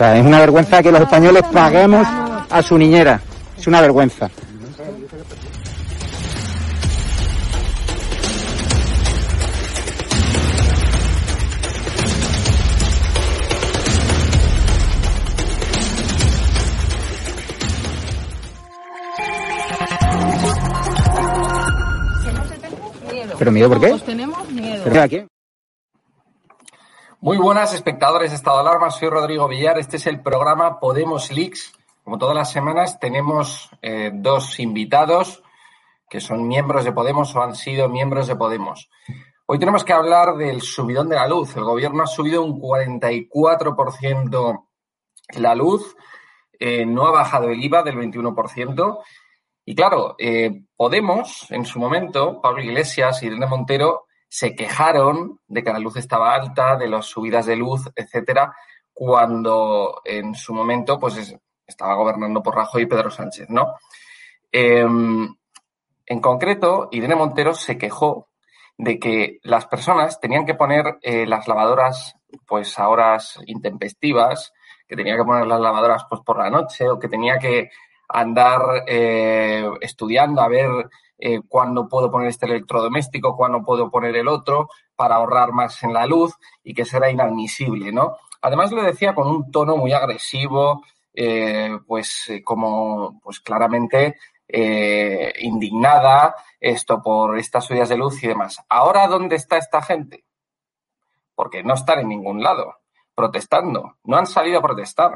Sea, es una vergüenza que los españoles paguemos a su niñera. Es una vergüenza. ¿Pero miedo por qué? Pues tenemos miedo. ¿Pero muy buenas, espectadores de Estado de Alarma. Soy Rodrigo Villar. Este es el programa Podemos Leaks. Como todas las semanas, tenemos eh, dos invitados que son miembros de Podemos o han sido miembros de Podemos. Hoy tenemos que hablar del subidón de la luz. El gobierno ha subido un 44% la luz, eh, no ha bajado el IVA del 21%. Y claro, eh, Podemos, en su momento, Pablo Iglesias y Irene Montero, se quejaron de que la luz estaba alta, de las subidas de luz, etcétera, cuando en su momento pues estaba gobernando por Rajoy y Pedro Sánchez, ¿no? Em, en concreto, Irene Montero se quejó de que las personas tenían que poner eh, las lavadoras pues a horas intempestivas, que tenía que poner las lavadoras pues por la noche o que tenía que andar eh, estudiando a ver eh, cuándo puedo poner este electrodoméstico, cuándo puedo poner el otro, para ahorrar más en la luz y que será inadmisible, ¿no? Además lo decía con un tono muy agresivo, eh, pues eh, como, pues claramente indignada esto por estas subidas de luz y demás. Ahora, ¿dónde está esta gente? Porque no están en ningún lado protestando, no han salido a protestar.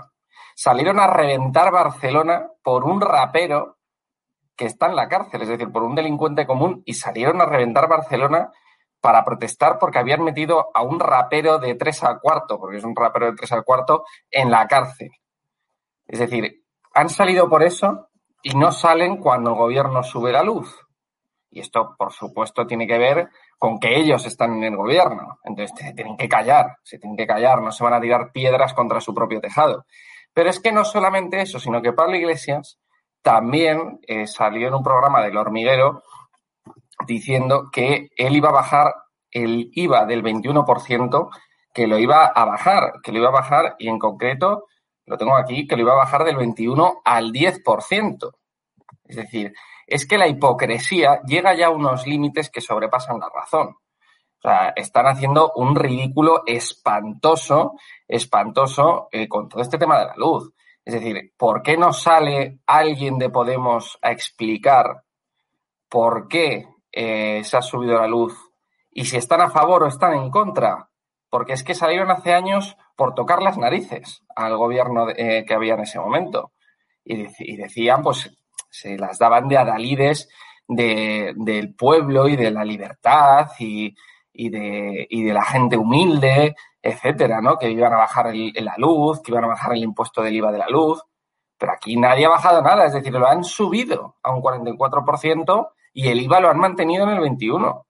Salieron a reventar Barcelona por un rapero que está en la cárcel, es decir, por un delincuente común, y salieron a reventar Barcelona para protestar porque habían metido a un rapero de tres al cuarto, porque es un rapero de tres al cuarto, en la cárcel. Es decir, han salido por eso y no salen cuando el gobierno sube la luz. Y esto, por supuesto, tiene que ver con que ellos están en el gobierno. Entonces, se tienen que callar, se tienen que callar, no se van a tirar piedras contra su propio tejado. Pero es que no solamente eso, sino que Pablo Iglesias también eh, salió en un programa del hormiguero diciendo que él iba a bajar el IVA del 21%, que lo iba a bajar, que lo iba a bajar y en concreto, lo tengo aquí, que lo iba a bajar del 21 al 10%. Es decir, es que la hipocresía llega ya a unos límites que sobrepasan la razón. O sea, están haciendo un ridículo espantoso, espantoso eh, con todo este tema de la luz. Es decir, ¿por qué no sale alguien de Podemos a explicar por qué eh, se ha subido la luz y si están a favor o están en contra? Porque es que salieron hace años por tocar las narices al gobierno eh, que había en ese momento. Y, decían, pues, se las daban de adalides del pueblo y de la libertad y, de, y de la gente humilde etcétera, ¿no? Que iban a bajar la luz, que iban a bajar el impuesto del IVA de la luz. Pero aquí nadie ha bajado nada, es decir, lo han subido a un 44% y el IVA lo han mantenido en el 21%.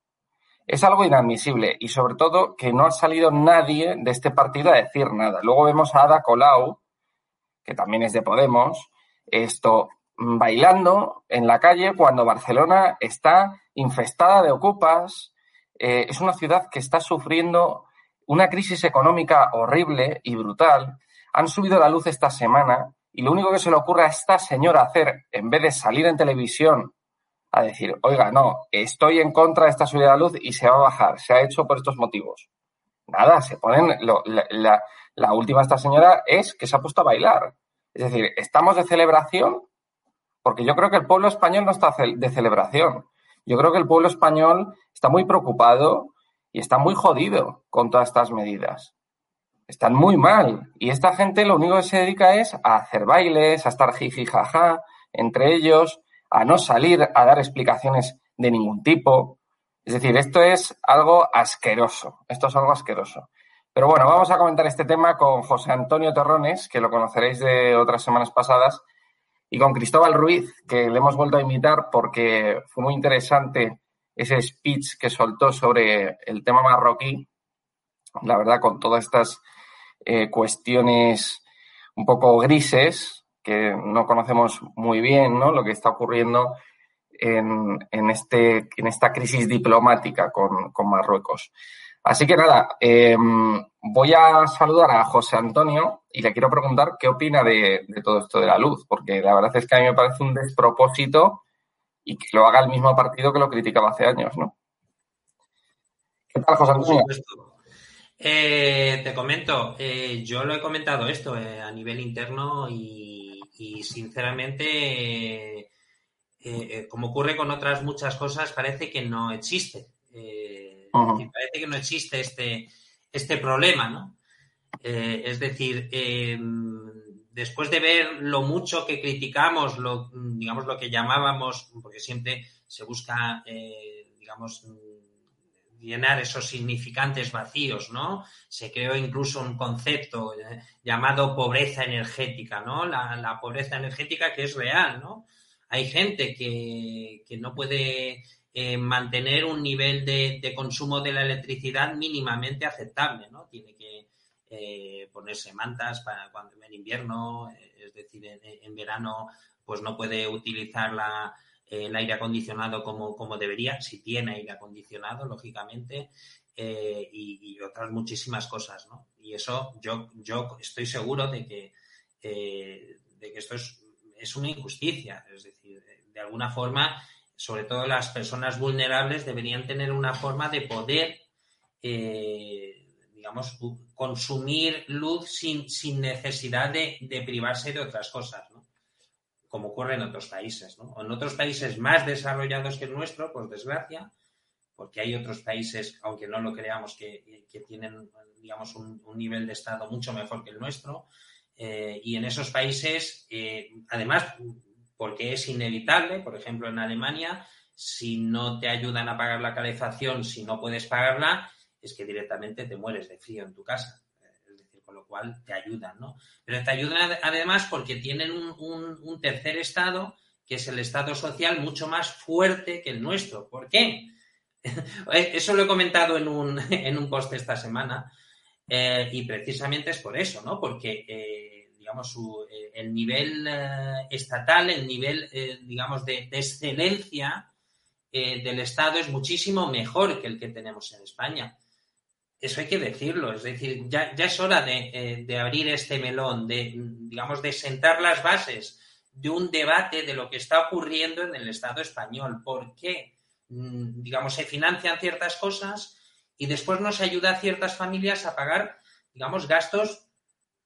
Es algo inadmisible y sobre todo que no ha salido nadie de este partido a decir nada. Luego vemos a Ada Colau, que también es de Podemos, esto bailando en la calle cuando Barcelona está infestada de ocupas. Eh, es una ciudad que está sufriendo una crisis económica horrible y brutal, han subido la luz esta semana y lo único que se le ocurre a esta señora hacer, en vez de salir en televisión a decir, oiga, no, estoy en contra de esta subida de luz y se va a bajar, se ha hecho por estos motivos. Nada, se ponen, la, la última esta señora es que se ha puesto a bailar. Es decir, estamos de celebración porque yo creo que el pueblo español no está de celebración. Yo creo que el pueblo español está muy preocupado y está muy jodido con todas estas medidas. Están muy mal. Y esta gente lo único que se dedica es a hacer bailes, a estar jiji jaja entre ellos, a no salir a dar explicaciones de ningún tipo. Es decir, esto es algo asqueroso. Esto es algo asqueroso. Pero bueno, vamos a comentar este tema con José Antonio Terrones, que lo conoceréis de otras semanas pasadas, y con Cristóbal Ruiz, que le hemos vuelto a invitar porque fue muy interesante ese speech que soltó sobre el tema marroquí, la verdad, con todas estas eh, cuestiones un poco grises que no conocemos muy bien, ¿no? Lo que está ocurriendo en, en, este, en esta crisis diplomática con, con Marruecos. Así que nada, em, voy a saludar a José Antonio y le quiero preguntar qué opina de, de, todo esto de la luz, porque la verdad es que a mí me parece un despropósito y que lo haga el mismo partido que lo criticaba hace años, ¿no? ¿Qué tal, José Antonio? Eh, te comento, eh, yo lo he comentado esto eh, a nivel interno y, sinceramente, como ocurre con otras muchas cosas, parece que no existe. Parece que no existe este, este problema, ¿no? es decir, después de ver lo mucho que criticamos, lo, digamos, lo que llamábamos, porque siempre se busca, eh, digamos, llenar esos significantes vacíos, ¿no? Se creó incluso un concepto eh, llamado pobreza energética, ¿no? La, pobreza energética que es real, ¿no? Hay gente que, no puede eh, mantener un nivel de, de, consumo de la electricidad mínimamente aceptable, ¿no? Tiene que eh, ponerse mantas para cuando en invierno, eh, es decir, en, verano, pues no puede utilizar la, el aire acondicionado como, como, debería, si tiene aire acondicionado, lógicamente, eh, y, otras muchísimas cosas, ¿no? Y eso yo, yo estoy seguro de que, de que esto es, es, una injusticia, es decir, de, alguna forma, sobre todo las personas vulnerables deberían tener una forma de poder digamos, consumir luz sin, sin necesidad de, de, privarse de otras cosas, ¿no? Como ocurre en otros países, ¿no? En otros países más desarrollados que el nuestro, por desgracia, porque hay otros países, aunque no lo creamos, que, que tienen, digamos, un, un, nivel de Estado mucho mejor que el nuestro. Eh, y en esos países, eh, además, porque es inevitable, por ejemplo, en Alemania, si no te ayudan a pagar la calefacción, si no puedes pagarla, es que directamente te mueres de frío en tu casa. Es decir, con lo cual te ayudan, ¿no? Pero te ayudan además porque tienen un, tercer estado, que es el estado social, mucho más fuerte que el nuestro. ¿Por qué? Eso lo he comentado en un, en un post esta semana eh, y precisamente es por eso, ¿no? Porque, eh, digamos, eh, el nivel estatal, el nivel, digamos, de excelencia del Estado es muchísimo mejor que el que tenemos en España eso hay que decirlo, es decir, ya, es hora de, eh, de, abrir este melón, de, digamos, de sentar las bases de un debate de lo que está ocurriendo en el Estado español. ¿Por qué, mm, digamos, se financian ciertas cosas y después no se ayuda a ciertas familias a pagar, digamos, gastos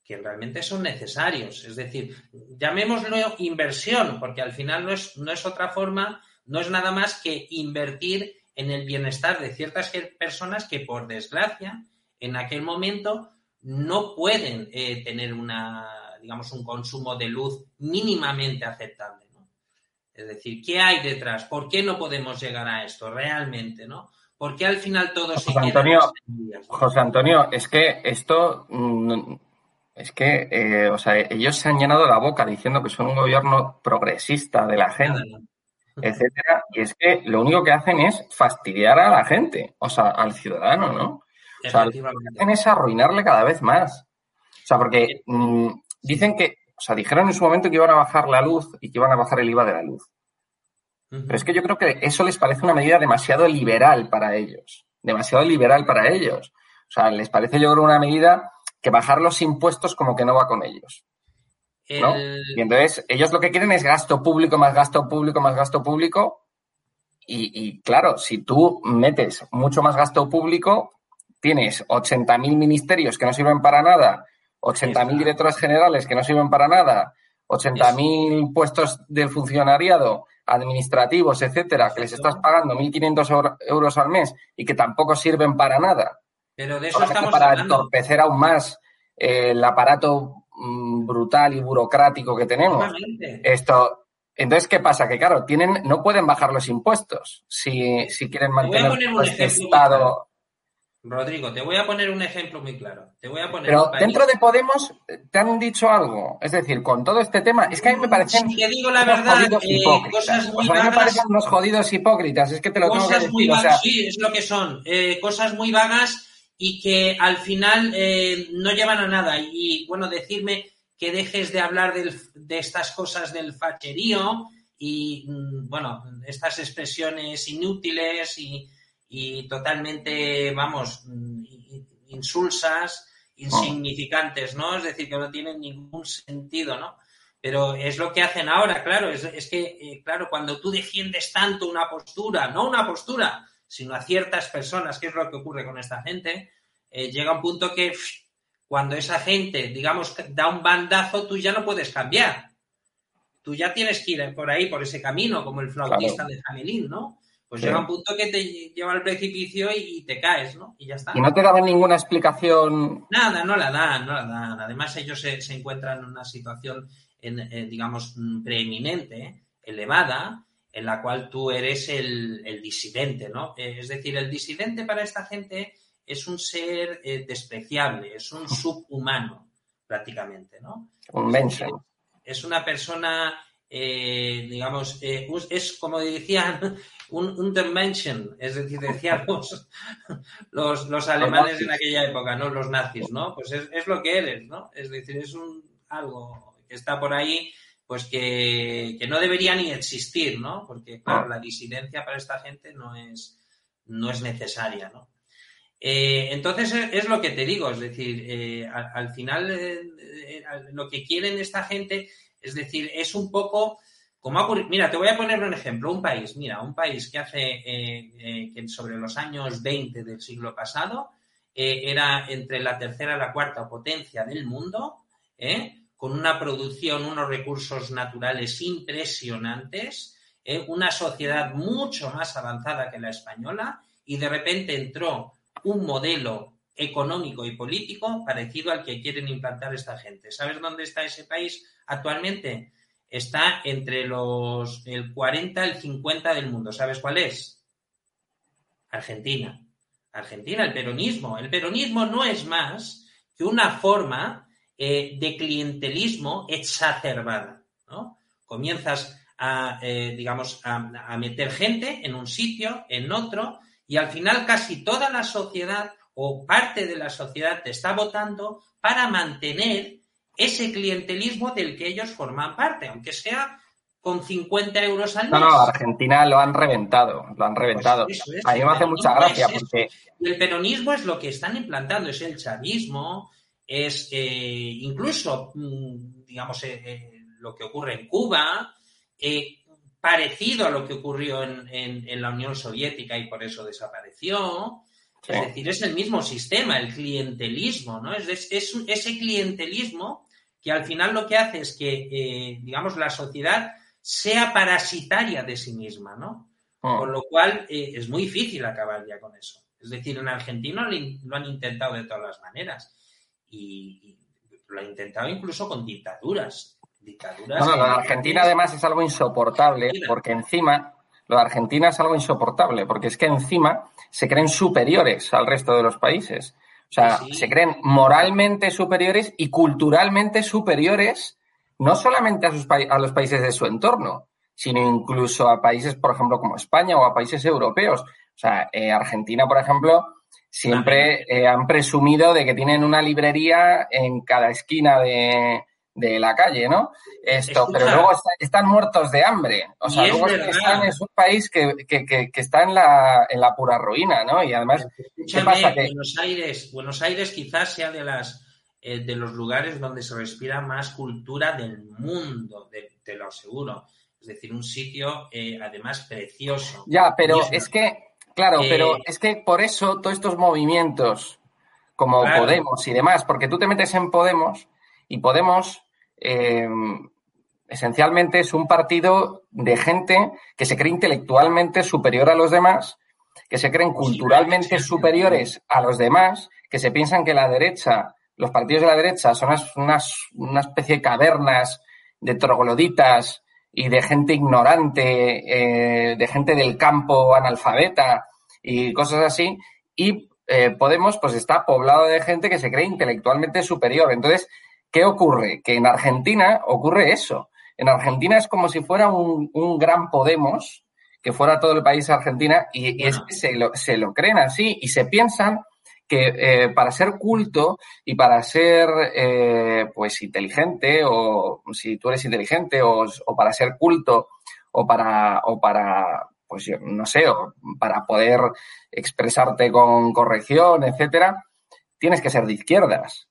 que realmente son necesarios. Es decir, llamémoslo inversión, porque al final no es, no es otra forma, no es nada más que invertir en el bienestar de ciertas personas que, por desgracia, en aquel momento no pueden eh, tener una, digamos, un consumo de luz mínimamente aceptable. Es decir, ¿qué hay detrás? ¿Por qué no podemos llegar a esto realmente? ¿no? ¿Por qué al final todo se Antonio, José Antonio, es que esto mm, es que, eh, o sea, ellos se han llenado la boca diciendo que son un gobierno progresista de la gente, etcétera, y es que lo único que hacen es fastidiar a la gente, o sea, al ciudadano, ¿no? O sea, lo que hacen es arruinarle cada vez más. O sea, porque mm, dicen que, o sea, dijeron en su momento que iban a bajar la luz y que iban a bajar el IVA de la luz. Pero es que yo creo que eso les parece una medida demasiado liberal para ellos, demasiado liberal para ellos. O sea, les parece yo creo una medida que bajar los impuestos como que no va con ellos. ¿No? Y entonces ellos lo que quieren es gasto público, más gasto público, más gasto público. Y, claro, si tú metes mucho más gasto público, tienes 80.000 ministerios que no sirven para nada, 80.000 directores generales que no sirven para nada, 80.000 puestos de funcionariado administrativos, etcétera, que les estás pagando 1.500 euros al mes y que tampoco sirven para nada. Pero de eso estamos para entorpecer aún más eh, el aparato brutal y burocrático que tenemos. Esto, entonces, ¿qué pasa? Que claro, tienen, no pueden bajar los impuestos si, si quieren mantener este estado. Rodrigo, te voy a poner un ejemplo muy claro. Te voy a poner Pero dentro de Podemos te han dicho algo. Es decir, con todo este tema, es que a mí me parecen. Si te digo la verdad, eh, cosas muy vagas. a mí me parecen unos jodidos hipócritas. Es que te lo tengo que decir. Muy vagas, sí, es lo que son. Eh, cosas muy vagas y que al final eh, no llevan a nada. Y bueno, decirme que dejes de hablar de estas cosas del facherío y, mm, bueno, estas expresiones inútiles y, totalmente, vamos, mm, insulsas, insignificantes, ¿no? Es decir, que no tienen ningún sentido, ¿no? Pero es lo que hacen ahora, claro. Es, es que, eh, claro, cuando tú defiendes tanto una postura, no una postura, sino a ciertas personas, que es lo que ocurre con esta gente, eh, llega un punto que cuando esa gente, digamos, da un bandazo, tú ya no puedes cambiar. Tú ya tienes que ir por ahí, por ese camino, como el flautista de Jamelín, ¿no? Pues llega un punto que te lleva al precipicio y te caes, ¿no? Y ya está. ¿Y no te daban ninguna explicación? Nada, no la dan, no la dan. Además, ellos se, encuentran en una situación, en, eh, digamos, preeminente, elevada, en la cual tú eres el, disidente, ¿no? Eh, es decir, el disidente para esta gente es un ser eh, despreciable, es un subhumano, prácticamente, ¿no? Un menso. Es una persona, eh, digamos, es como decían, un, un dimension, es decir, decían los, los, alemanes en aquella época, ¿no? Los nazis, ¿no? Pues es, es lo que eres, ¿no? Es decir, es un algo que está por ahí pues que, no debería ni existir, ¿no? Porque, claro, la disidencia para esta gente no es, no es necesaria, ¿no? Eh, entonces es lo que te digo, es decir, eh, al, final eh, lo que quieren esta gente, es decir, es un poco como ha Mira, te voy a poner un ejemplo, un país, mira, un país que hace que sobre los años 20 del siglo pasado era entre la tercera y la cuarta potencia del mundo, ¿eh? Con una producción, unos recursos naturales impresionantes, ¿eh? una sociedad mucho más avanzada que la española y de repente entró un modelo económico y político parecido al que quieren implantar esta gente. ¿Sabes dónde está ese país actualmente? Está entre los el 40 y el 50 del mundo. ¿Sabes cuál es? Argentina. Argentina, el peronismo. El peronismo no es más que una forma eh, de clientelismo exacerbada. ¿no? Comienzas a, eh, digamos, a, meter gente en un sitio, en otro, y al final casi toda la sociedad o parte de la sociedad te está votando para mantener ese clientelismo del que ellos forman parte, aunque sea con 50 euros al mes. No, no, Argentina lo han reventado, lo han reventado. Pues a mí me hace mucha gracia porque... el peronismo es lo que están implantando, es el chavismo, es eh, incluso, mm, digamos, eh, eh, lo que ocurre en Cuba, parecido a lo que ocurrió en, la Unión Soviética y por eso desapareció. Es decir, es el mismo sistema, el clientelismo, ¿no? Es, es, ese clientelismo que al final lo que hace es que, digamos, la sociedad sea parasitaria de sí misma, ¿no? Ah. Con lo cual eh, es muy difícil acabar ya con eso. Es decir, en Argentina lo han intentado de todas las maneras y, lo han intentado incluso con dictaduras. dictaduras no, lo de Argentina además es algo insoportable porque encima, lo de Argentina es algo insoportable porque es que encima se creen superiores al resto de los países. O sea, se creen moralmente superiores y culturalmente superiores no solamente a, sus a los países de su entorno, sino incluso a países, por ejemplo, como España o a países europeos. O sea, eh, Argentina, por ejemplo, siempre eh, han presumido de que tienen una librería en cada esquina de, la calle, ¿no? Esto, pero luego están muertos de hambre. O sea, luego están, es un país que, está en la, en la pura ruina, ¿no? Y además, ¿qué pasa? Que... Buenos Aires, Buenos Aires quizás sea de las eh, de los lugares donde se respira más cultura del mundo, te lo aseguro. Es decir, un sitio eh, además precioso. Ya, pero es que, claro, pero eh, es que por eso todos estos movimientos como Podemos y demás, porque tú te metes en Podemos y Podemos em, esencialmente es un partido de gente que se cree intelectualmente superior a los demás, que se creen culturalmente superiores a los demás, que se piensan que la derecha, los partidos de la derecha son unas, una especie de cavernas de trogloditas y de gente ignorante, eh, de gente del campo analfabeta y cosas así. Y eh, Podemos, pues está poblado de gente que se cree intelectualmente superior. Entonces, ¿qué ocurre? Que en Argentina ocurre eso. En Argentina es como si fuera un, un gran Podemos, que fuera todo el país Argentina, y, es que se lo, se lo creen así y se piensan que eh, para ser culto y para ser eh, pues inteligente o si tú eres inteligente o, para ser culto o para o para pues no sé o para poder expresarte con corrección etcétera tienes que ser de izquierdas.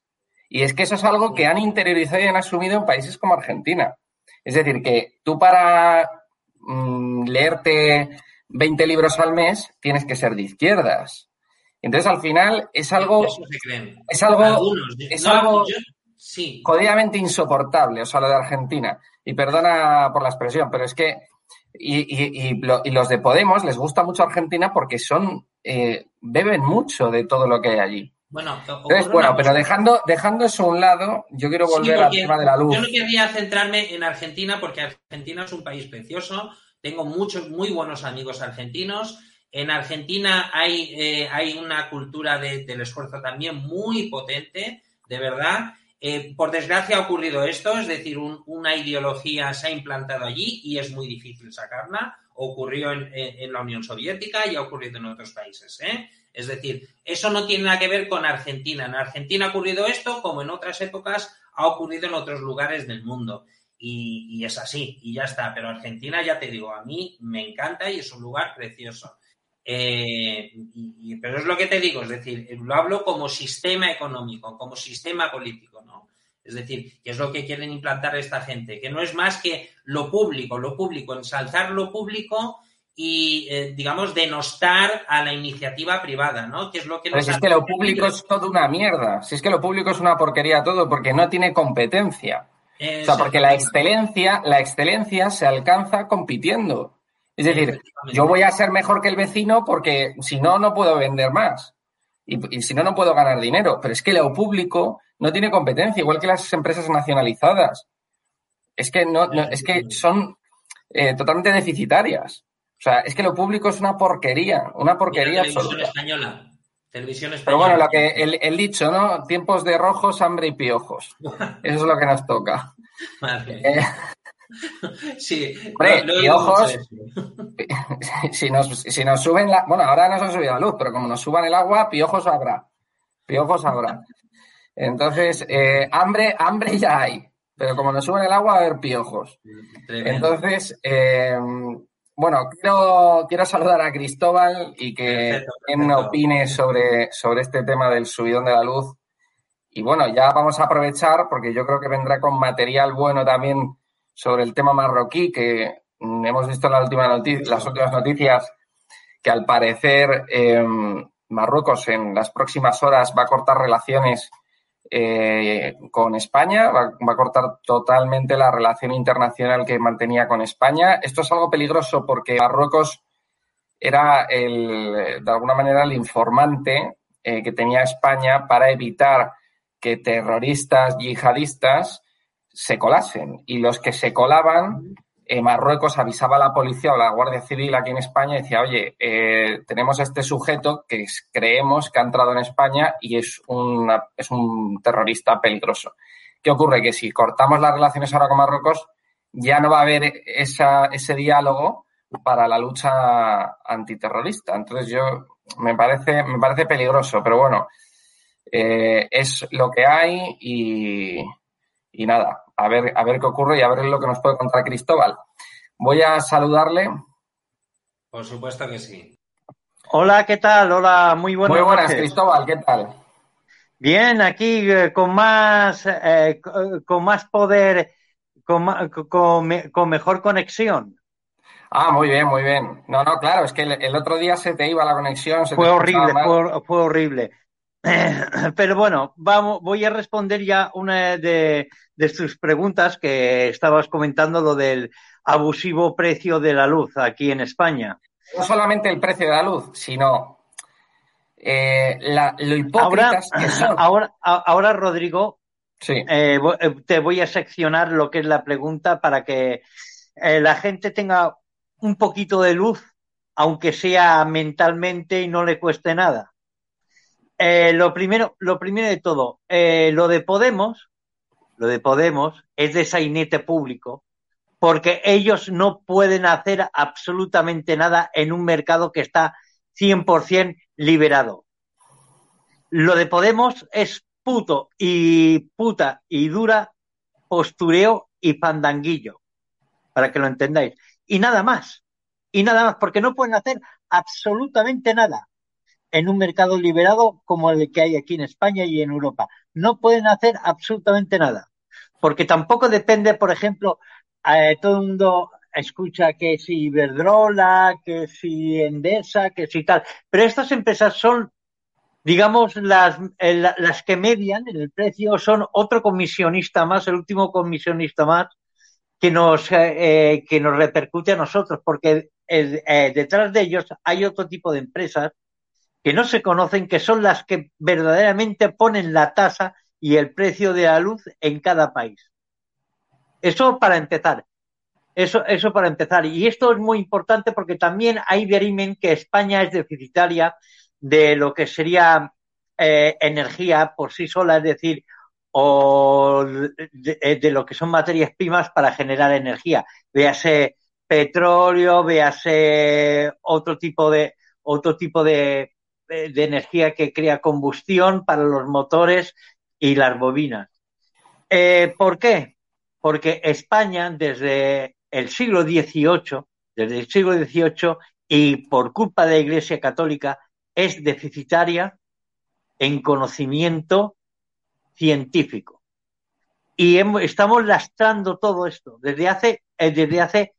Y es que eso es algo que han interiorizado y han asumido en países como Argentina. Es decir que tú para mm, leerte 20 libros al mes tienes que ser de izquierdas entonces, al final, es algo. Es algo. es algo jodidamente insoportable, o sea, lo de Argentina. Y perdona por la expresión, pero es que. Y, los de Podemos les gusta mucho Argentina porque son. Eh, beben mucho de todo lo que hay allí. Bueno, Entonces, bueno, pero dejando, dejando eso a un lado, yo quiero volver al tema de la luz. Yo no querría centrarme en Argentina porque Argentina es un país precioso. Tengo muchos muy buenos amigos argentinos en Argentina hay, eh, hay una cultura del esfuerzo también muy potente, de verdad. Eh, por desgracia ha ocurrido esto, es decir, una ideología se ha implantado allí y es muy difícil sacarla. Ocurrió en, la Unión Soviética y ha ocurrido en otros países. ¿eh? Es decir, eso no tiene nada que ver con Argentina. En Argentina ha ocurrido esto, como en otras épocas ha ocurrido en otros lugares del mundo. Y, y es así, y ya está. Pero Argentina, ya te digo, a mí me encanta y es un lugar precioso. Eh, pero es lo que te digo, es decir, lo hablo como sistema económico, como sistema político, ¿no? Es decir, que es lo que quieren implantar esta gente, que no es más que lo público, lo público, ensalzar lo público y, eh, digamos, denostar a la iniciativa privada, ¿no? Que es lo que pues es que lo público es toda una mierda. Si es que lo público es una porquería todo, porque no tiene competencia. o sea, porque la excelencia, la excelencia se alcanza compitiendo. Es decir, yo voy a ser mejor que el vecino porque si no, no puedo vender más. Y, si no, no puedo ganar dinero. Pero es que lo público no tiene competencia, igual que las empresas nacionalizadas. Es que no, es que son eh, totalmente deficitarias. O sea, es que lo público es una porquería, una porquería televisión española. Televisión española. Pero bueno, lo que el, dicho, ¿no? Tiempos de rojos, hambre y piojos. Eso es lo que nos toca. Vale. Eh, Sí, y ojos, si nos, si nos suben la. Bueno, ahora nos han subido la luz, pero como nos suban el agua, piojos habrá. Piojos habrá. Entonces, eh, hambre, hambre ya hay. Pero como nos suben el agua, va a haber piojos. Entonces, eh, bueno, quiero, quiero saludar a Cristóbal y que él opine sobre, sobre este tema del subidón de la luz. Y bueno, ya vamos a aprovechar, porque yo creo que vendrá con material bueno también sobre el tema marroquí, que hemos visto en las últimas noticias que al parecer em, Marruecos en las próximas horas va a cortar relaciones eh, con España, va, a cortar totalmente la relación internacional que mantenía con España. Esto es algo peligroso porque Marruecos era el, de alguna manera el informante eh, que tenía España para evitar que terroristas yihadistas se colasen y los que se colaban eh, Marruecos avisaba a la policía o a la Guardia Civil aquí en España y decía, oye, eh, tenemos este sujeto que creemos que ha entrado en España y es, una, es un terrorista peligroso. ¿Qué ocurre? Que si cortamos las relaciones ahora con Marruecos, ya no va a haber esa, ese diálogo para la lucha antiterrorista. Entonces yo me parece, me parece peligroso, pero bueno, eh, es lo que hay y nada, a ver, a ver qué ocurre y a ver lo que nos puede contar Cristóbal. Voy a saludarle. Por supuesto que sí. Hola, ¿qué tal? Hola, muy buenas. Muy buenas, Cristóbal, ¿qué tal? Bien, aquí eh, con más eh, con más poder, con, con, mejor conexión. Ah, muy bien, muy bien. No, no, claro, es que el, otro día se te iba la conexión. fue horrible, fue, fue, horrible. Pero bueno, vamos, voy a responder ya una de, de tus preguntas que estabas comentando, lo del abusivo precio de la luz aquí en España. No solamente el precio de la luz, sino eh, lo hipócritas ahora, que son. Ahora, ahora Rodrigo, sí. Eh, eh, te voy a seccionar lo que es la pregunta para que la gente tenga un poquito de luz, aunque sea mentalmente y no le cueste nada. Lo primero, lo primero de todo, lo de Podemos, lo de Podemos, es de sainete público, porque ellos no pueden hacer absolutamente nada en un mercado que está 100% liberado. Lo de Podemos es puto y puta y dura postureo y pandanguillo, para que lo entendáis. Y nada más, y nada más, porque no pueden hacer absolutamente nada en un mercado liberado como el que hay aquí en España y en Europa. No pueden hacer absolutamente nada. Porque tampoco depende, por ejemplo, eh, todo el mundo escucha que si Iberdrola, que si Endesa, que si tal. Pero estas empresas son, digamos, las, eh, las que median en el precio, son otro comisionista más, el último comisionista más, que nos, eh, que nos repercute a nosotros, porque detrás de ellos hay otro tipo de empresas que no se conocen, que son las que verdaderamente ponen la tasa y el precio de la luz en cada país. Eso para empezar. Eso, eso para empezar. Y esto es muy importante porque también hay verimen que España es deficitaria de lo que sería eh, energía por sí sola, es decir, o de, de, lo que son materias primas para generar energía. Véase petróleo, véase otro tipo de otro tipo de, de energía que crea combustión para los motores y las bobinas. Eh, ¿Por qué? Porque España desde el siglo XVIII, desde el siglo XVIII y por culpa de la Iglesia Católica es deficitaria en conocimiento científico. Y estamos lastrando todo esto desde hace, eh, desde hace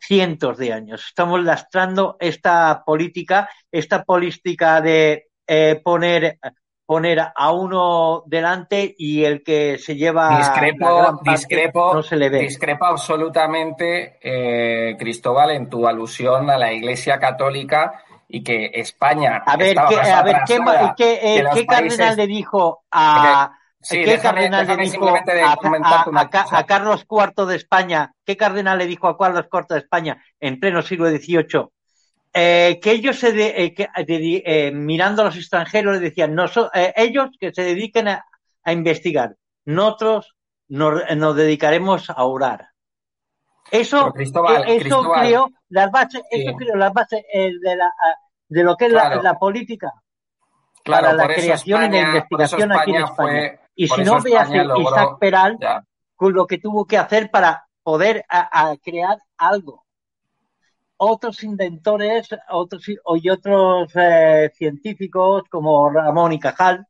cientos de años. Estamos lastrando esta política, esta política de eh, poner poner a uno delante y el que se lleva discrepo discrepo no se le ve discrepo absolutamente eh, Cristóbal en tu alusión a la Iglesia Católica y que España a ver a ver qué, qué, eh, ¿qué cardenal le dijo a ¿Qué cardenal le dijo a, Carlos IV de España? ¿Qué cardenal le dijo a Carlos IV de España en pleno siglo XVIII? Eh, que ellos se eh, eh, mirando a los extranjeros le decían, no, ellos que se dediquen a, investigar, nosotros nos, dedicaremos a orar. Eso, eso creo las bases, eso creo las bases de, la, de lo que es la, política para la creación y la investigación aquí en España. Y si no veas Isaac Peral con lo que tuvo que hacer para poder a crear algo otros inventores otros, y otros eh, científicos como Ramón y Cajal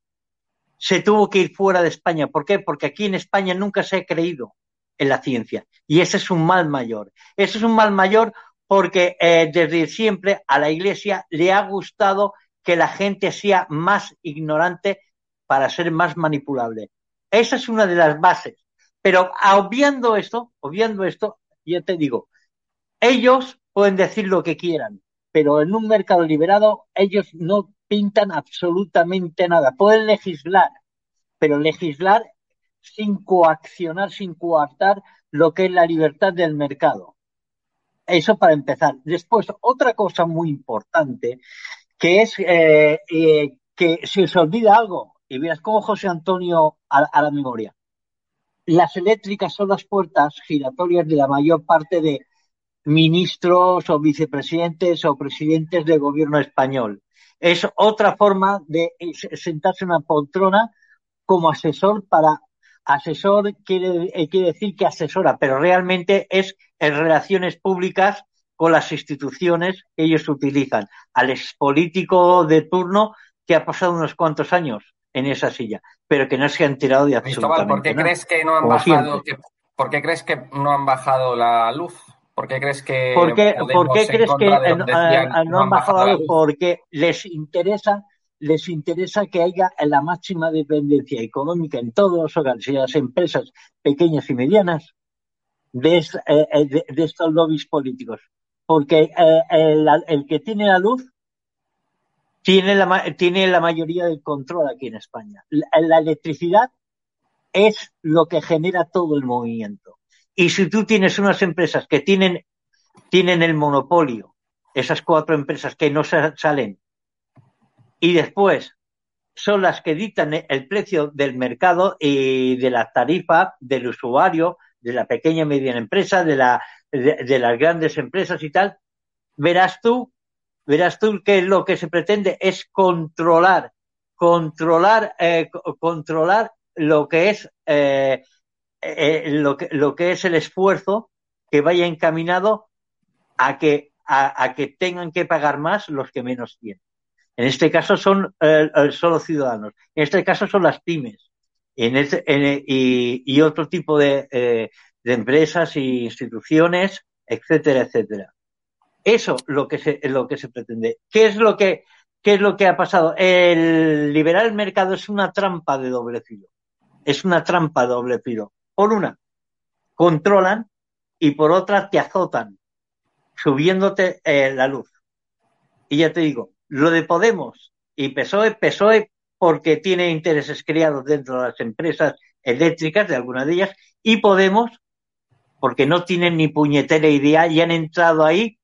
se tuvo que ir fuera de España. ¿Por qué? Porque aquí en España nunca se ha creído en la ciencia. Y ese es un mal mayor. Ese es un mal mayor porque eh, desde siempre a la Iglesia le ha gustado que la gente sea más ignorante para ser más manipulable. Esa es una de las bases. Pero obviando esto, obviando esto, yo te digo, ellos pueden decir lo que quieran, pero en un mercado liberado ellos no pintan absolutamente nada. Pueden legislar, pero legislar sin coaccionar, sin coartar lo que es la libertad del mercado. Eso para empezar. Después, otra cosa muy importante, que es eh, eh, que se olvida algo, y verás cómo José Antonio a, la memoria. Las eléctricas son las puertas giratorias de la mayor parte de ministros o vicepresidentes o presidentes del gobierno español. Es otra forma de sentarse en una poltrona como asesor para asesor quiere, eh, quiere decir que asesora, pero realmente es en relaciones públicas con las instituciones que ellos utilizan. Al expolítico de turno que ha pasado unos cuantos años en esa silla, pero que no se ha enterado de absolutamente ¿por qué crees que no han bajado? ¿Por qué crees que no han bajado la luz? ¿Por qué crees que ¿Por qué, crees que no, han bajado la luz? Porque les interesa les interesa que haya la máxima dependencia económica en todos los hogares y las empresas pequeñas y medianas de, eh, eh, estos lobbies políticos. Porque eh, el, que tiene la luz tiene la, tiene la mayoría del control aquí en España. La, electricidad es lo que genera todo el movimiento. Y si tú tienes unas empresas que tienen, tienen el monopolio, esas cuatro empresas que no salen y después son las que dictan el precio del mercado y de la tarifa del usuario, de la pequeña y mediana empresa, de, la, de, las grandes empresas y tal, verás tú, verás tú que lo que se pretende es controlar, controlar, eh, controlar lo que es eh, eh, lo, que, lo que es el esfuerzo que vaya encaminado a que a que tengan que pagar más los que menos tienen. En este caso son solo ciudadanos. En este caso son las pymes. En este, y, otro tipo de, de empresas e instituciones, etcétera, etcétera. Eso es lo que se, lo que se pretende. ¿Qué es lo que, qué es lo que ha pasado? El liberar el mercado es una trampa de doble filo. Es una trampa de doble filo. Por una, controlan y por otra te azotan, subiéndote la luz. Y ya te digo, lo de Podemos y PSOE, PSOE porque tiene intereses creados dentro de las empresas eléctricas, de algunas de ellas, y Podemos porque no tienen ni puñetera idea y han entrado ahí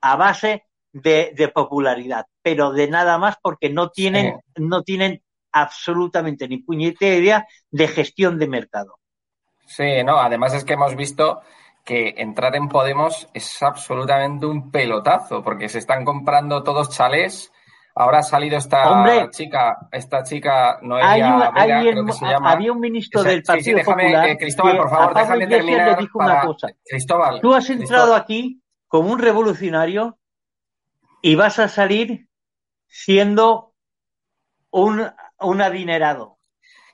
a base de, popularidad, pero de nada más porque no tienen, no tienen absolutamente ni puñetera idea de gestión de mercado. Sí, no, además es que hemos visto que entrar en Podemos es absolutamente un pelotazo, porque se están comprando todos chalés. Ahora ha salido esta chica, esta chica Noelia creo que se llama. Había un ministro del Partido Popular eh, Cristóbal, por favor, déjame terminar. Cristóbal. Tú has entrado aquí como un revolucionario y vas a salir siendo un, un adinerado.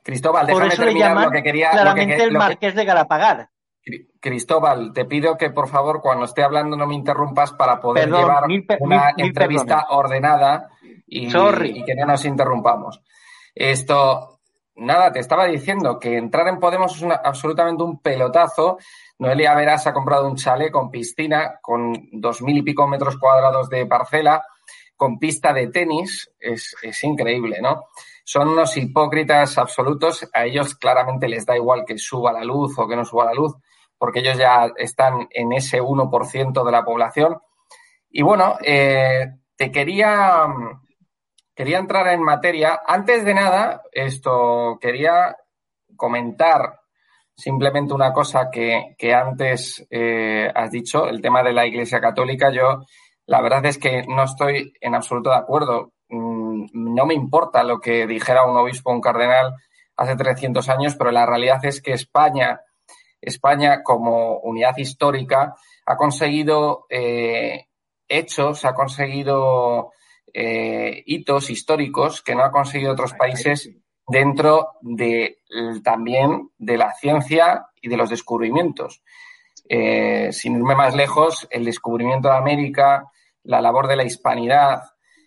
Cristóbal, déjame terminar lo que quería. Claramente el Marqués de Galapagar. Cristóbal, te pido que por favor cuando esté hablando no me interrumpas para poder llevar una entrevista ordenada y, que no nos interrumpamos. Esto, nada, te estaba diciendo que entrar en Podemos es absolutamente un pelotazo. Noelia Verás ha comprado un chalet con piscina, con dos mil y pico metros cuadrados de parcela, con pista de tenis. Es, es increíble, ¿no? Son unos hipócritas absolutos. A ellos claramente les da igual que suba la luz o que no suba la luz porque ellos ya están en ese 1% de la población. Y bueno, eh, te quería, quería entrar en materia. Antes de nada, esto quería comentar simplemente una cosa que, antes eh, has dicho, el tema de la Iglesia Católica. Yo, la verdad es que no estoy en absoluto de acuerdo. Mm, no me importa lo que dijera un obispo o un cardenal hace 300 años, pero la realidad es que España España como unidad histórica ha conseguido eh, hechos, ha conseguido eh, hitos históricos que no ha conseguido otros países dentro de también de la ciencia y de los descubrimientos. Eh, sin irme más lejos, el descubrimiento de América, la labor de la hispanidad,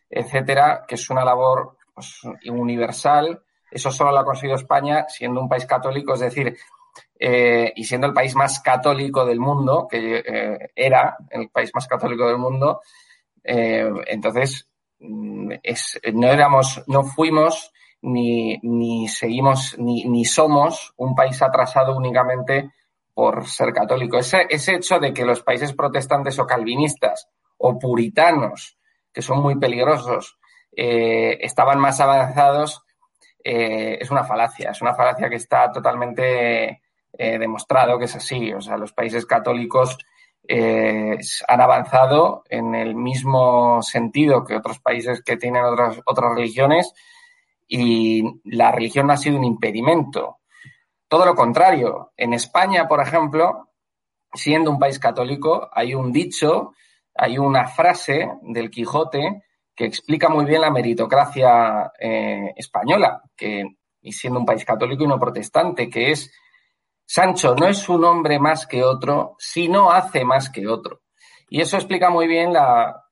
etcétera, que es una labor pues, universal. Eso solo lo ha conseguido España siendo un país católico, es decir, eh, y siendo el país más católico del mundo, que eh, era el país más católico del mundo. entonces, mm, no éramos, no fuimos ni, ni seguimos, ni, ni somos un país atrasado únicamente por ser católico. Ese, hecho de que los países protestantes o calvinistas o puritanos, que son muy peligrosos, eh, estaban más avanzados, eh, es una falacia. Es una falacia que está totalmente eh, demostrado que es así. O sea, los países católicos han avanzado en el mismo sentido que otros países que tienen otras, otras religiones y la religión no ha sido un impedimento. Todo lo contrario. En España, por ejemplo, siendo un país católico, hay un dicho, hay una frase del Quijote que explica muy bien la meritocracia eh, española, que, y siendo un país católico y no protestante, que es Sancho no es un hombre más que otro, si no hace más que otro. Y eso explica muy bien la,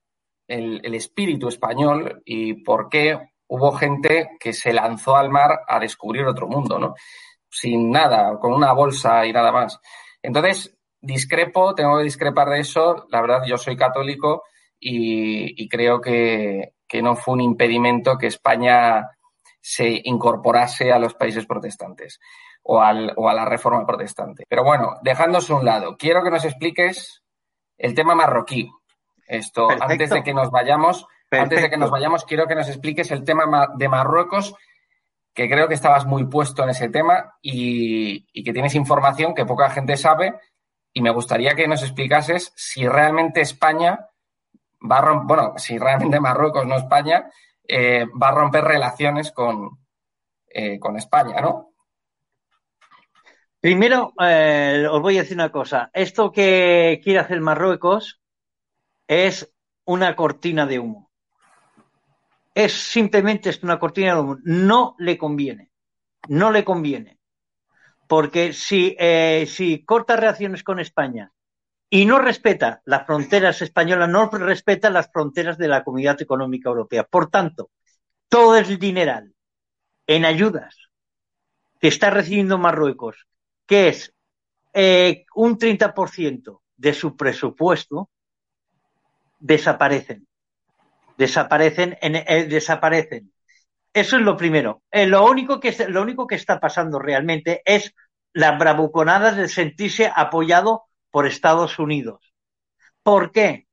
el, el espíritu español y por qué hubo gente que se lanzó al mar a descubrir otro mundo, ¿no? Sin nada, con una bolsa y nada más. Entonces, discrepo, tengo que discrepar de eso. La verdad, yo soy católico y, creo que, no fue un impedimento que España se incorporase a los países protestantes o, al, o a la reforma protestante. Pero bueno, dejándose un lado, quiero que nos expliques el tema marroquí. Esto, antes de que nos vayamos, antes de que nos vayamos, quiero que nos expliques el tema de Marruecos, que creo que estabas muy puesto en ese tema y, que tienes información que poca gente sabe. Y me gustaría que nos explicases si realmente España va a romper, bueno, si realmente Marruecos, no España, eh, va a romper relaciones con, eh, con España, ¿no? Primero, eh, os voy a decir una cosa. Esto que quiere hacer Marruecos es una cortina de humo es simplemente una cortina de humo. No le conviene. No le conviene. Porque si, eh, si corta reacciones con España y no respeta las fronteras españolas, no respeta las fronteras de la Comunidad Económica Europea. Por tanto, todo el dineral en ayudas que está recibiendo Marruecos, que es eh, un 30% de su presupuesto, desaparecen desaparecen, en, eh, desaparecen. Eso es lo primero. Eh, lo, único que, lo único que está pasando realmente es la bravuconada de sentirse apoyado por Estados Unidos. ¿Por qué?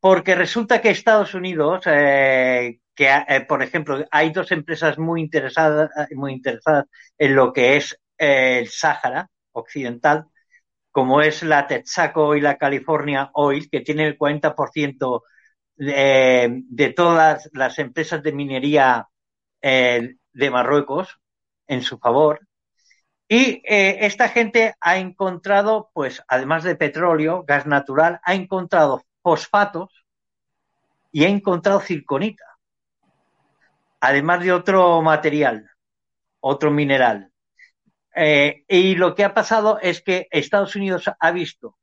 Porque resulta que Estados Unidos, eh, que por ejemplo, hay dos empresas muy interesadas, muy interesadas en lo que es el Sáhara occidental, como es la Texaco y la California Oil, que tienen el 40% de, todas las empresas de minería eh, de Marruecos en su favor. Y eh, esta gente ha encontrado, pues, además de petróleo, gas natural, ha encontrado fosfatos y ha encontrado circonita, además de otro material, otro mineral. Eh, y lo que ha pasado es que Estados Unidos ha visto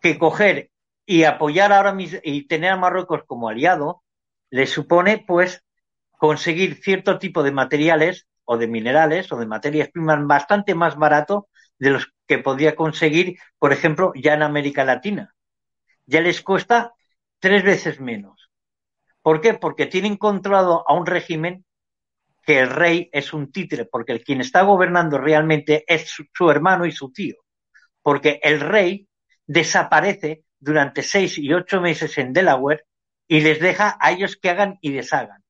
que coger y apoyar ahora y tener a Marruecos como aliado le supone pues conseguir cierto tipo de materiales o de minerales o de materias primas bastante más barato de los que podría conseguir, por ejemplo, ya en América Latina. Ya les cuesta tres veces menos. ¿Por qué? Porque tienen controlado a un régimen que el rey es un títere, porque el quien está gobernando realmente es su hermano y su tío. Porque el rey desaparece durante seis y ocho meses en Delaware y les deja a ellos que hagan y deshagan,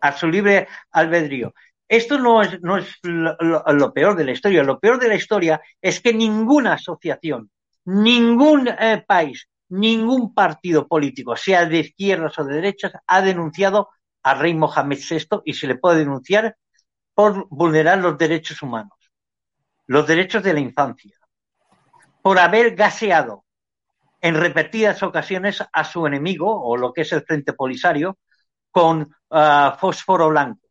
a su libre albedrío. Esto no es, no es lo, peor de la historia. Lo peor de la historia es que ninguna asociación, ningún eh, país, ningún partido político, sea de izquierdas o de derechas, ha denunciado al rey Mohamed VI y se le puede denunciar por vulnerar los derechos humanos, los derechos de la infancia, por haber gaseado en repetidas ocasiones a su enemigo, o lo que es el Frente Polisario, con ah, fósforo blanco,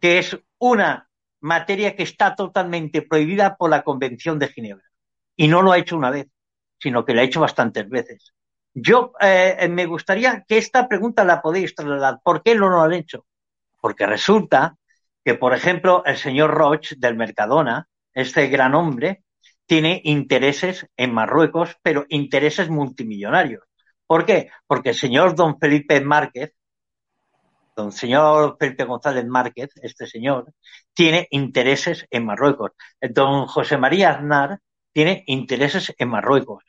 que es una materia que está totalmente prohibida por la Convención de Ginebra. Y no lo ha hecho una vez, sino que lo ha hecho bastantes veces. Yo eh, me gustaría que esta pregunta la podéis trasladar. ¿Por qué no lo han hecho? Porque resulta que, por ejemplo, el señor Roche del Mercadona, este gran hombre, tiene intereses en Marruecos, pero intereses multimillonarios. ¿Por qué? Porque el señor don Felipe Márquez, don señor Felipe González Márquez, este señor, tiene intereses en Marruecos. Don José María Aznar tiene intereses en Marruecos.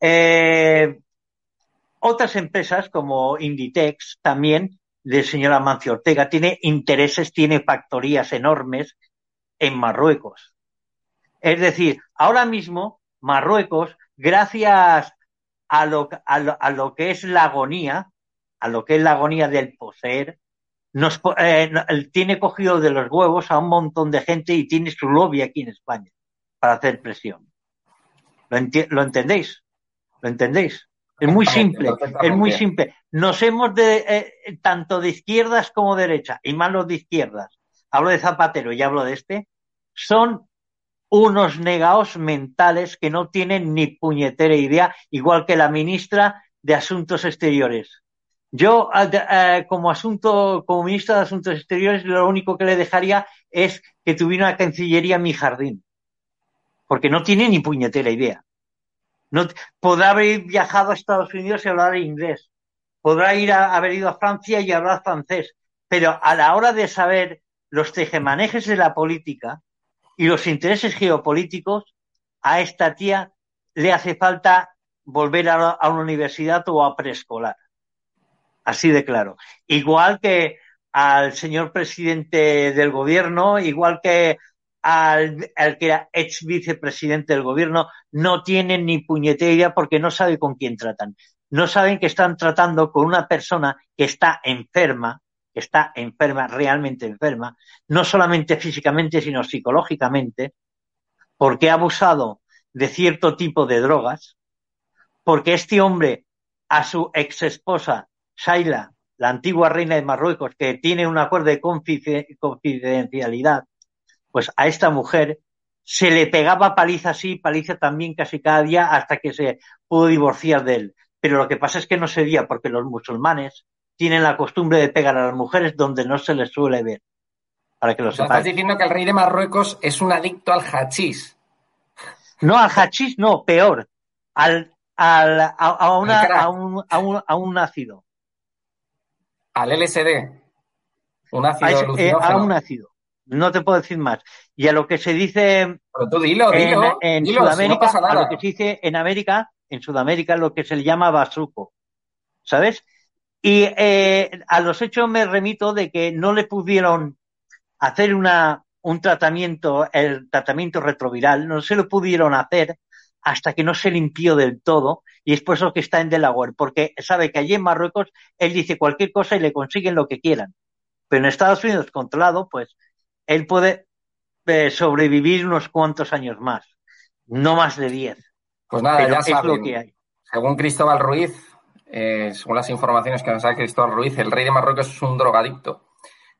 Eh, otras empresas como Inditex también del señor Amancio Ortega tiene intereses, tiene factorías enormes en Marruecos. Es decir, ahora mismo Marruecos, gracias a lo, a lo, que es la agonía, a lo que es la agonía del poseer, nos, eh, tiene cogido de los huevos a un montón de gente y tiene su lobby aquí en España para hacer presión. ¿Lo, ¿lo entendéis? ¿Lo entendéis? Es muy simple, es muy simple. Nos hemos de, eh, tanto de izquierdas como de derecha, y más los de izquierdas, hablo de Zapatero y hablo de este, son unos negaos mentales que no tienen ni puñetera idea, igual que la ministra de Asuntos Exteriores. Yo, eh, como asunto, como ministra de Asuntos Exteriores, lo único que le dejaría es que tuviera una cancillería en mi jardín. Porque no tiene ni puñetera idea. Podrá haber viajado a Estados Unidos y hablar inglés. Podrá ir a, haber ido a Francia y hablar francés. Pero a la hora de saber los tejemanejes de la política y los intereses geopolíticos, a esta tía le hace falta volver a, una universidad o a preescolar. Así de claro. Igual que al señor presidente del gobierno, igual que al, que era ex vicepresidente del gobierno no tienen ni puñetera porque no sabe con quién tratan. No saben que están tratando con una persona que está enferma, está enferma, realmente enferma, no solamente físicamente, sino psicológicamente, porque ha abusado de cierto tipo de drogas, porque este hombre a su ex esposa, Shaila, la antigua reina de Marruecos, que tiene un acuerdo de confidencialidad, pues a esta mujer se le pegaba paliza así, paliza también casi cada día hasta que se pudo divorciar de él. Pero lo que pasa es que no se veía porque los musulmanes tienen la costumbre de pegar a las mujeres donde no se les suele ver. Para que lo sepan. Estás diciendo que el rey de Marruecos es un adicto al hachís. No, al hachís no, peor. Al, al, a, una, a, un, a, un, a un ácido. Al LSD. Un ácido eh, a un ácido. No te puedo decir más. Y a lo que se dice en, Sudamérica, a lo que se dice en América, en Sudamérica, lo que se le llama basuco. ¿Sabes? Y eh, a los hechos me remito de que no le pudieron hacer una, un tratamiento, el tratamiento retroviral, no se lo pudieron hacer hasta que no se limpió del todo, y es por eso que está en Delaware, porque sabe que allí en Marruecos él dice cualquier cosa y le consiguen lo que quieran. Pero en Estados Unidos controlado, pues él puede eh, sobrevivir unos cuantos años más, no más de diez. Pues nada, ya saben, que hay. Según Cristóbal Ruiz, eh, según las informaciones que nos da Cristóbal Ruiz, el rey de Marruecos es un drogadicto.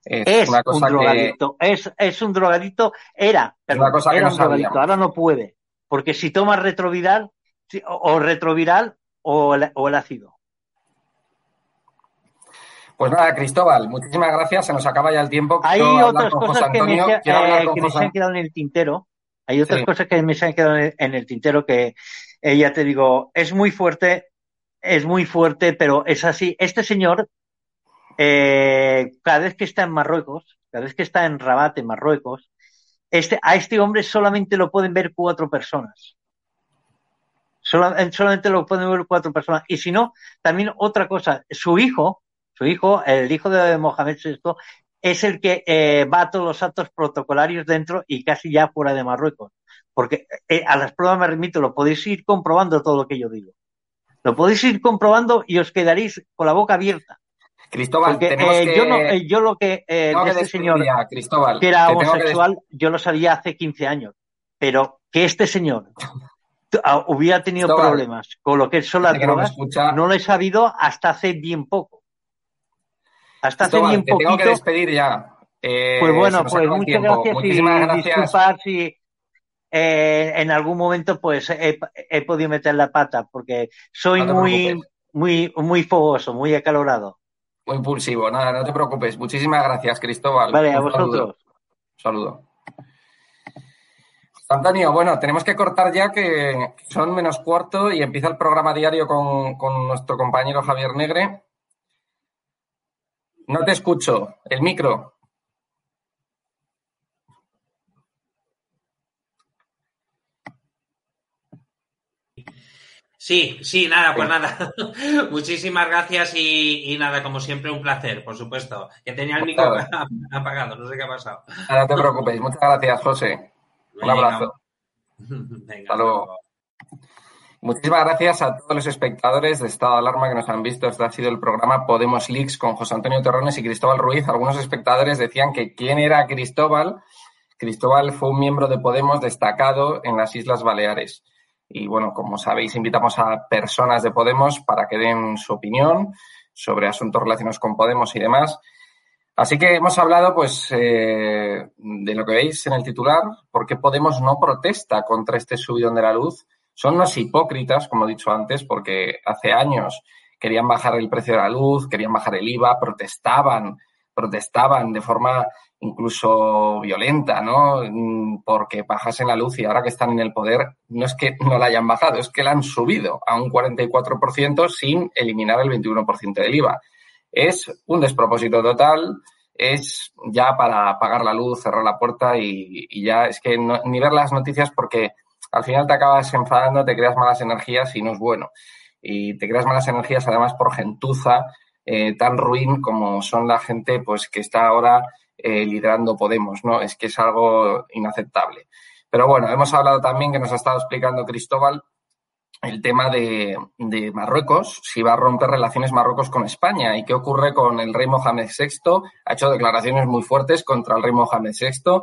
Es, una cosa un drogadicto, es, es, un drogadicto, era, pero era un drogadicto, ahora no puede, porque si toma retroviral, o retroviral o o el ácido. Pues nada, Cristóbal, muchísimas gracias. Se nos acaba ya el tiempo. Hay otras cosas que, me, se, han quedado en el tintero. Hay otras cosas que me se han quedado en el tintero que eh, ya te digo, es muy fuerte, es muy fuerte, pero es así. Este señor, eh, cada vez que está en Marruecos, cada vez que está en Rabat, en Marruecos, este, a este hombre solamente lo pueden ver cuatro personas. solamente lo pueden ver cuatro personas. Y si no, también otra cosa, su hijo, su hijo, el hijo de Mohamed VI, es el que eh, va a todos los actos protocolarios dentro y casi ya fuera de Marruecos. Porque eh, a las pruebas me remito, lo podéis ir comprobando todo lo que yo digo. Lo podéis ir comprobando y os quedaréis con la boca abierta. Cristóbal, Porque, eh, yo, no, yo lo que de este señor Cristóbal, que era homosexual, yo lo sabía hace 15 años. Pero que este señor hubiera tenido problemas con lo que son las drogas, no lo he sabido hasta hace bien poco. Hasta hace bien poquito. Te tengo que despedir ya. Eh, pues bueno, pues muchas gracias Muchísimas y gracias. disculpar si eh, en algún momento pues he, podido meter la pata porque soy muy, muy, muy fogoso, muy acalorado. Muy impulsivo, nada, no te preocupes. Muchísimas gracias, Cristóbal. Vale, a vosotros. Saludo. Antonio, bueno, tenemos que cortar ya que son menos cuarto y empieza el programa diario con, con nuestro compañero Javier Negre. No te escucho. El micro. Sí, sí, nada, pues nada. Muchísimas gracias y, nada, como siempre, un placer, por supuesto. Que tenía el micro apagado, no sé qué ha pasado. No te preocupes, muchas gracias, José. Un abrazo. Venga, Muchísimas gracias a todos los espectadores de Estado de Alarma que nos han visto. Este ha sido el programa Podemos Leaks con José Antonio Terrones y Cristóbal Ruiz. Algunos espectadores decían que quién era Cristóbal. Cristóbal fue un miembro de Podemos destacado en las Islas Baleares. Y bueno, como sabéis, invitamos a personas de Podemos para que den su opinión sobre asuntos relacionados con Podemos y demás. Así que hemos hablado, pues, eh, de lo que veis en el titular, por qué Podemos no protesta contra este subidón de la luz. Son unos hipócritas, como he dicho antes, porque hace años querían bajar el precio de la luz, querían bajar el IVA, protestaban, protestaban de forma incluso violenta, ¿no? Mm, porque bajasen la luz y ahora que están en el poder, no es que no la hayan bajado, es que la han subido a un 44% sin eliminar el 21% del IVA. Es un despropósito total, es ya para apagar la luz, cerrar la puerta y, ya es que ni ver las noticias porque al final te acabas enfadando, te creas malas energías y no es bueno. Y te creas malas energías además por gentuza eh, tan ruin como son la gente pues que está ahora eh, liderando Podemos, ¿no? Es que es algo inaceptable. Pero bueno, hemos hablado también que nos ha estado explicando Cristóbal el tema de, Marruecos, si va a romper relaciones Marruecos con España y qué ocurre con el rey Mohamed VI. Ha hecho declaraciones muy fuertes contra el rey Mohamed VI.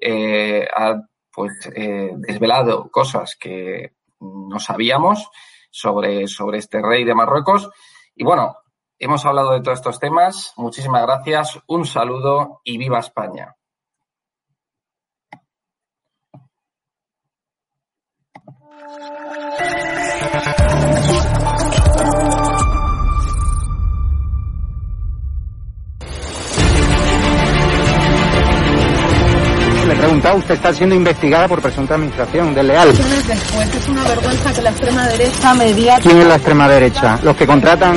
Eh, ha pues eh, desvelado cosas que no sabíamos sobre, sobre este rey de Marruecos. Y bueno, Hemos hablado de todos estos temas. Muchísimas gracias, un saludo y viva España. Le he preguntado, usted está siendo investigada por presunta administración desleal. Después es una vergüenza que la extrema derecha media. ¿Quién es la extrema derecha? Los que contratan